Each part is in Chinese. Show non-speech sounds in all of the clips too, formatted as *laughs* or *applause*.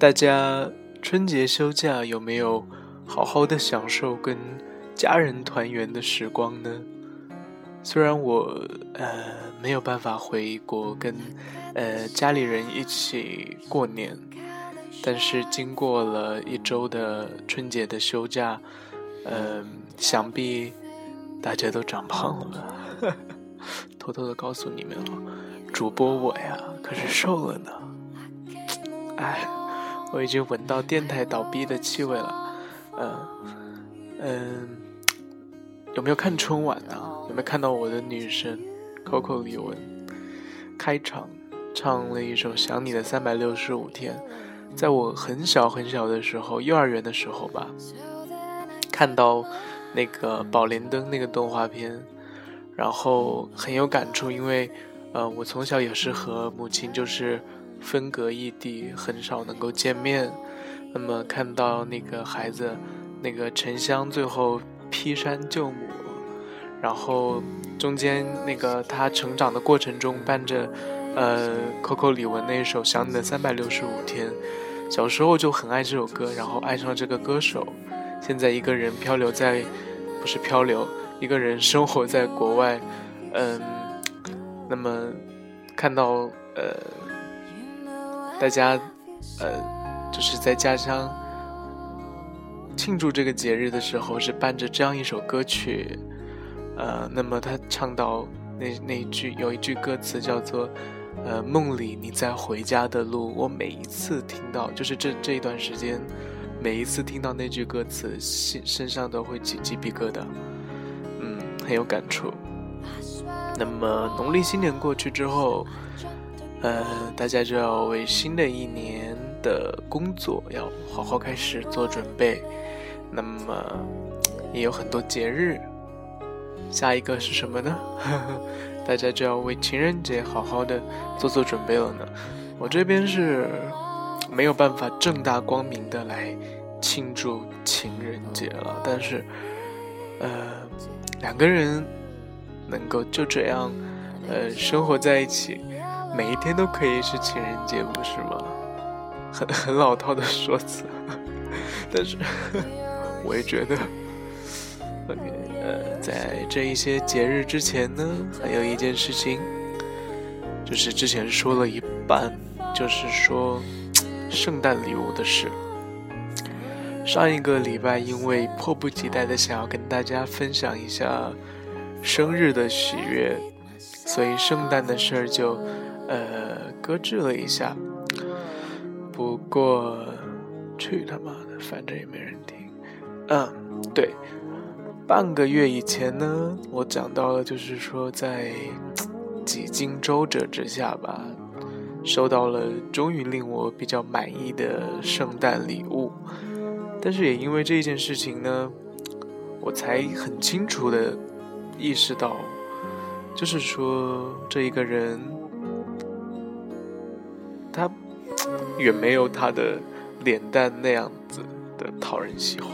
大家春节休假有没有好好的享受跟家人团圆的时光呢？虽然我呃没有办法回国跟呃家里人一起过年，但是经过了一周的春节的休假，嗯，想必大家都长胖了吧？*laughs* 偷偷的告诉你们哦，主播我呀可是瘦了呢。哎。我已经闻到电台倒闭的气味了，嗯嗯，有没有看春晚呢？有没有看到我的女神 Coco 李玟开场唱了一首《想你的三百六十五天》？在我很小很小的时候，幼儿园的时候吧，看到那个宝莲灯那个动画片，然后很有感触，因为呃，我从小也是和母亲就是。分隔异地，很少能够见面。那么看到那个孩子，那个沉香最后劈山救母，然后中间那个他成长的过程中伴着，呃，Coco 李玟那首《想你的三百六十五天》，小时候就很爱这首歌，然后爱上了这个歌手。现在一个人漂流在，不是漂流，一个人生活在国外，嗯，那么看到呃。大家，呃，就是在家乡庆祝这个节日的时候，是伴着这样一首歌曲，呃，那么他唱到那那一句，有一句歌词叫做，呃，梦里你在回家的路，我每一次听到，就是这这一段时间，每一次听到那句歌词，心身上都会起鸡皮疙瘩，嗯，很有感触。那么农历新年过去之后。呃，大家就要为新的一年的工作要好好开始做准备。那么，也有很多节日，下一个是什么呢？*laughs* 大家就要为情人节好好的做做准备了呢。我这边是没有办法正大光明的来庆祝情人节了，但是，呃，两个人能够就这样，呃，生活在一起。每一天都可以是情人节，不是吗？很 *laughs* 很老套的说辞，*laughs* 但是 *laughs* 我也觉得呃，在这一些节日之前呢，还有一件事情，就是之前说了一半，就是说圣诞礼物的事。上一个礼拜，因为迫不及待的想要跟大家分享一下生日的喜悦，所以圣诞的事儿就。呃，搁置了一下。不过，去他妈的，反正也没人听。嗯，对，半个月以前呢，我讲到了，就是说在几经周折之下吧，收到了终于令我比较满意的圣诞礼物。但是也因为这件事情呢，我才很清楚的意识到，就是说这一个人。他远没有他的脸蛋那样子的讨人喜欢。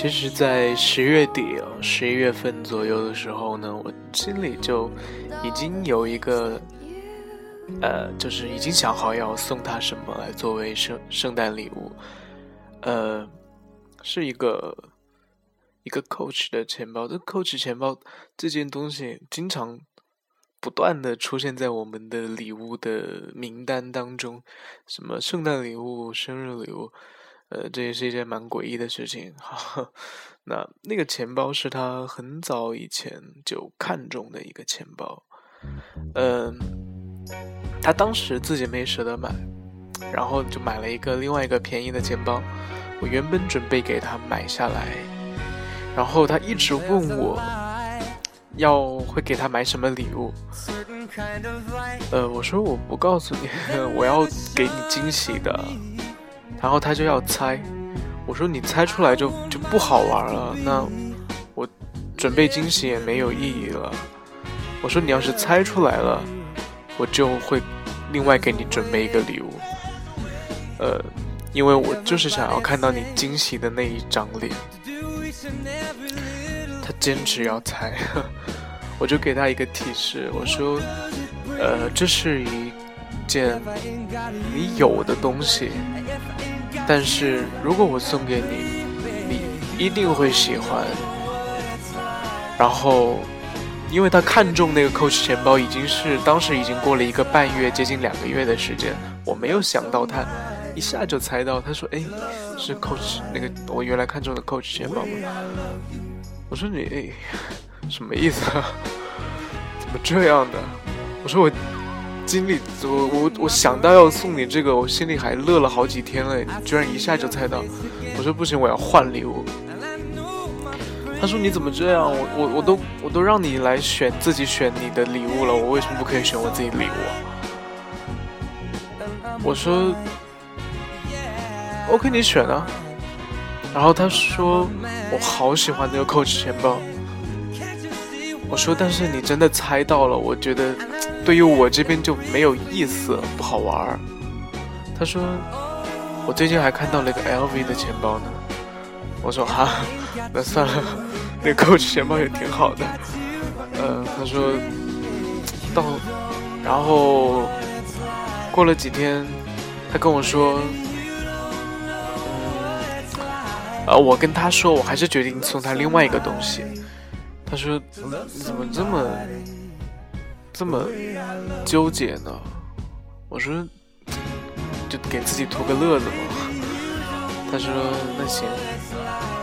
其实，在十月底哦、十一月份左右的时候呢，我心里就已经有一个，呃，就是已经想好要送他什么来作为圣圣诞礼物，呃，是一个一个 Coach 的钱包。这 Coach 钱包这件东西，经常不断的出现在我们的礼物的名单当中，什么圣诞礼物、生日礼物。呃，这也是一件蛮诡异的事情。那那个钱包是他很早以前就看中的一个钱包，嗯，他当时自己没舍得买，然后就买了一个另外一个便宜的钱包。我原本准备给他买下来，然后他一直问我要会给他买什么礼物。呃，我说我不告诉你，*laughs* 我要给你惊喜的。然后他就要猜，我说你猜出来就就不好玩了，那我准备惊喜也没有意义了。我说你要是猜出来了，我就会另外给你准备一个礼物。呃，因为我就是想要看到你惊喜的那一张脸。他坚持要猜，*laughs* 我就给他一个提示，我说，呃，这是一件你有的东西。但是如果我送给你，你一定会喜欢。然后，因为他看中那个 Coach 钱包，已经是当时已经过了一个半月，接近两个月的时间。我没有想到他一下就猜到，他说：“哎，是 Coach 那个我原来看中的 Coach 钱包吗？”我说：“你什么意思啊？*laughs* 怎么这样的？”我说：“我。”经历我我我想到要送你这个，我心里还乐了好几天嘞，居然一下就猜到。我说不行，我要换礼物。他说你怎么这样？我我我都我都让你来选自己选你的礼物了，我为什么不可以选我自己礼物？我说 OK，你选啊。然后他说我好喜欢这个 Coach 钱包。我说但是你真的猜到了，我觉得。对于我这边就没有意思，不好玩儿。他说：“我最近还看到了一个 LV 的钱包呢。”我说：“哈，那算了，*laughs* 那 Coach 钱包也挺好的。”嗯，他说到，然后过了几天，他跟我说：“嗯，呃，我跟他说，我还是决定送他另外一个东西。”他说：“你怎么这么……”这么纠结呢？我说，就给自己图个乐子嘛。他说那行。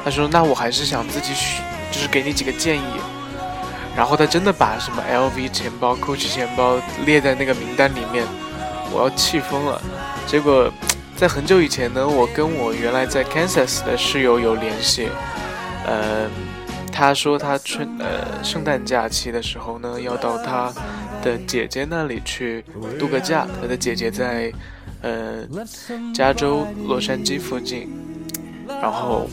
他说那我还是想自己选，就是给你几个建议。然后他真的把什么 LV 钱包、Coach 钱包列在那个名单里面，我要气疯了。结果在很久以前呢，我跟我原来在 Kansas 的室友有联系，呃。他说他春呃圣诞假期的时候呢，要到他的姐姐那里去度个假。他的姐姐在呃加州洛杉矶附近，然后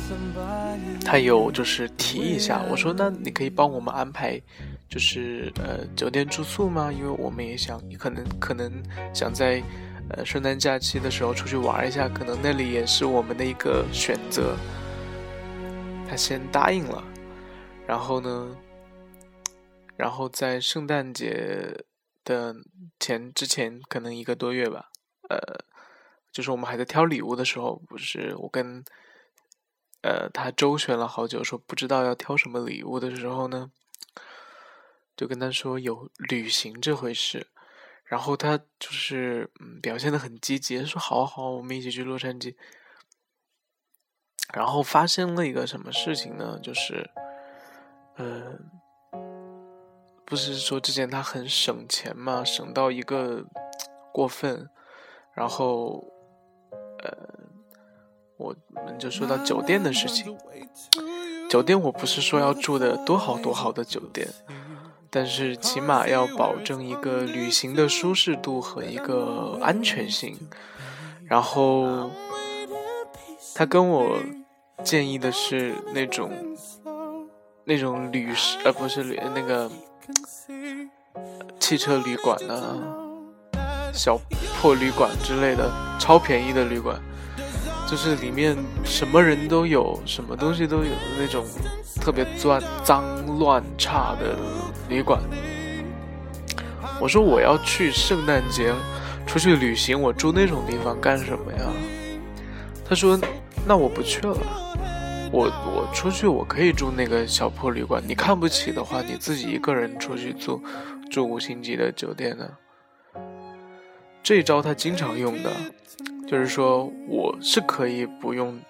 他有就是提一下，我说那你可以帮我们安排就是呃酒店住宿吗？因为我们也想可能可能想在呃圣诞假期的时候出去玩一下，可能那里也是我们的一个选择。他先答应了。然后呢？然后在圣诞节的前之前，可能一个多月吧，呃，就是我们还在挑礼物的时候，不是我跟呃他周旋了好久，说不知道要挑什么礼物的时候呢，就跟他说有旅行这回事，然后他就是嗯表现的很积极，说好好，我们一起去洛杉矶。然后发生了一个什么事情呢？就是。嗯，不是说之前他很省钱嘛，省到一个过分，然后，呃，我们就说到酒店的事情。酒店我不是说要住的多好多好的酒店，但是起码要保证一个旅行的舒适度和一个安全性。然后，他跟我建议的是那种。那种旅室呃不是旅那个汽车旅馆呢，小破旅馆之类的，超便宜的旅馆，就是里面什么人都有，什么东西都有的那种特别脏脏乱差的旅馆。我说我要去圣诞节出去旅行，我住那种地方干什么呀？他说那我不去了。我我出去我可以住那个小破旅馆，你看不起的话，你自己一个人出去住住五星级的酒店呢。这招他经常用的，就是说我是可以不用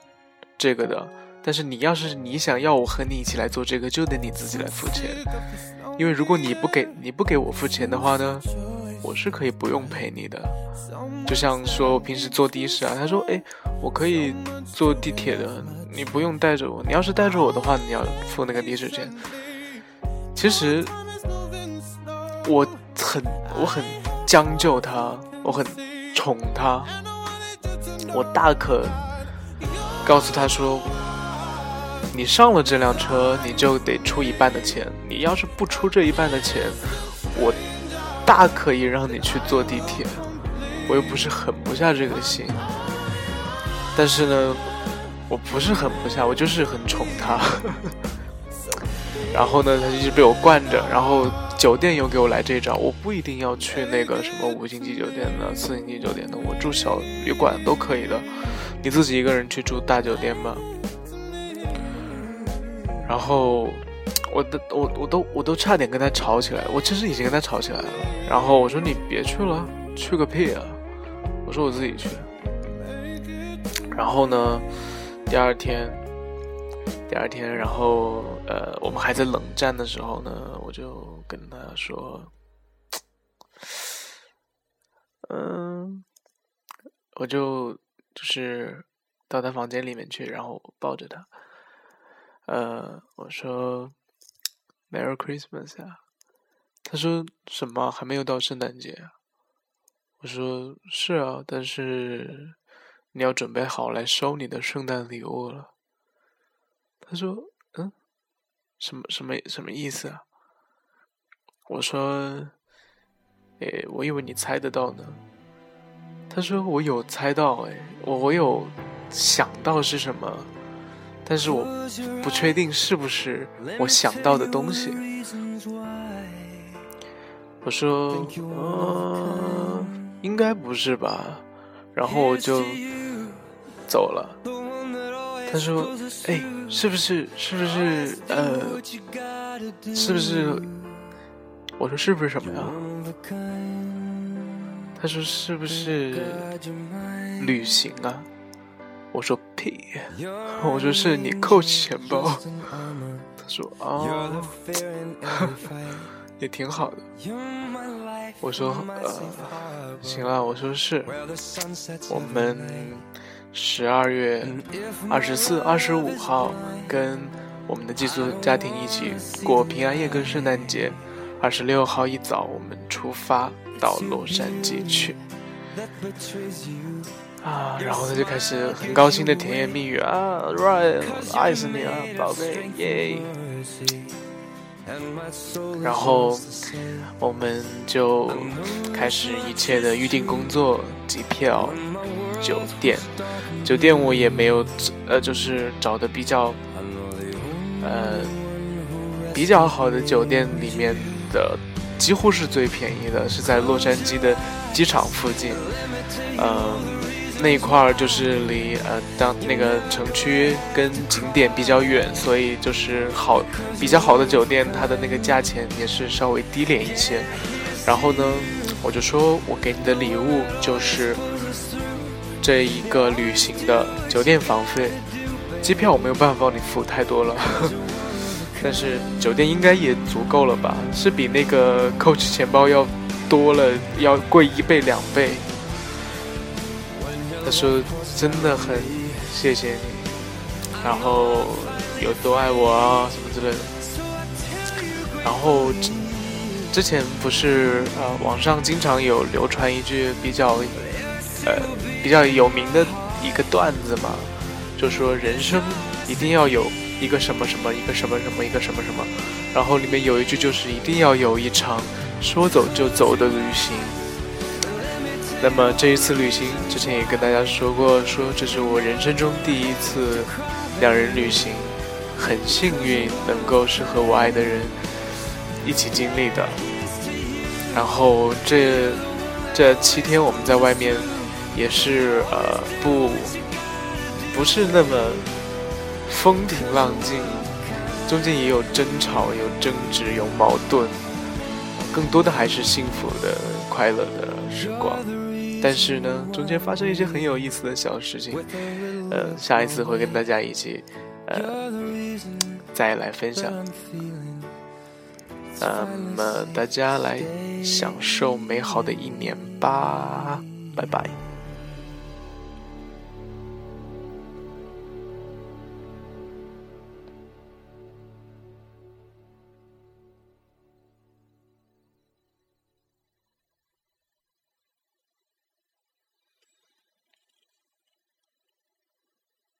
这个的，但是你要是你想要我和你一起来做这个，就得你自己来付钱，因为如果你不给你不给我付钱的话呢，我是可以不用陪你的。就像说我平时坐的士啊，他说哎，我可以坐地铁的。你不用带着我，你要是带着我的话，你要付那个的士钱。其实我很我很将就他，我很宠他，我大可告诉他说，你上了这辆车，你就得出一半的钱，你要是不出这一半的钱，我大可以让你去坐地铁，我又不是狠不下这个心，但是呢。我不是很不下，我就是很宠他。*laughs* 然后呢，他就一直被我惯着。然后酒店又给我来这一招，我不一定要去那个什么五星级酒店的、四星级酒店的，我住小旅馆都可以的。你自己一个人去住大酒店吧。然后，我的我我都我都差点跟他吵起来，我其实已经跟他吵起来了。然后我说你别去了，去个屁啊！我说我自己去。然后呢？第二天，第二天，然后呃，我们还在冷战的时候呢，我就跟他说，*tsk* 嗯，我就就是到他房间里面去，然后抱着他，呃，我说 Merry Christmas 啊，他说什么还没有到圣诞节啊？我说是啊，但是。你要准备好来收你的圣诞礼物了。他说：“嗯，什么什么什么意思啊？”我说：“诶，我以为你猜得到呢。”他说：“我有猜到，诶，我我有想到是什么，但是我不确定是不是我想到的东西。”我说：“嗯，应该不是吧？”然后我就。走了，他说：“哎，是不是？是不是？呃，是不是？”我说：“是不是什么呀？”他说：“是不是旅行啊？”我说：“屁！”我说：“是你扣钱包。”他说：“啊，*laughs* 也挺好的。”我说：“呃，行了。”我说：“是，我们。”十二月二十四、二十五号，跟我们的寄宿家庭一起过平安夜跟圣诞节。二十六号一早，我们出发到洛杉矶去。啊，然后他就开始很高兴的甜言蜜语啊，Ryan，爱死你了，宝贝，耶。然后我们就开始一切的预定工作，机票。酒店，酒店我也没有，呃，就是找的比较，呃，比较好的酒店里面的，几乎是最便宜的，是在洛杉矶的机场附近，嗯，那一块儿就是离呃当那个城区跟景点比较远，所以就是好比较好的酒店，它的那个价钱也是稍微低廉一些。然后呢，我就说我给你的礼物就是。这一个旅行的酒店房费，机票我没有办法帮你付太多了，*laughs* 但是酒店应该也足够了吧？是比那个 Coach 钱包要多了，要贵一倍两倍。他说真的很谢谢你，然后有多爱我啊什么之类的。然后之前不是呃网上经常有流传一句比较呃。比较有名的一个段子嘛，就说人生一定要有一个什么什么，一个什么什么，一个什么什么，然后里面有一句就是一定要有一场说走就走的旅行。那么这一次旅行之前也跟大家说过，说这是我人生中第一次两人旅行，很幸运能够是和我爱的人一起经历的。然后这这七天我们在外面。也是呃不不是那么风平浪静，中间也有争吵、有争执、有矛盾，更多的还是幸福的、快乐的时光。但是呢，中间发生一些很有意思的小事情，呃，下一次会跟大家一起呃再来分享。那么大家来享受美好的一年吧，拜拜。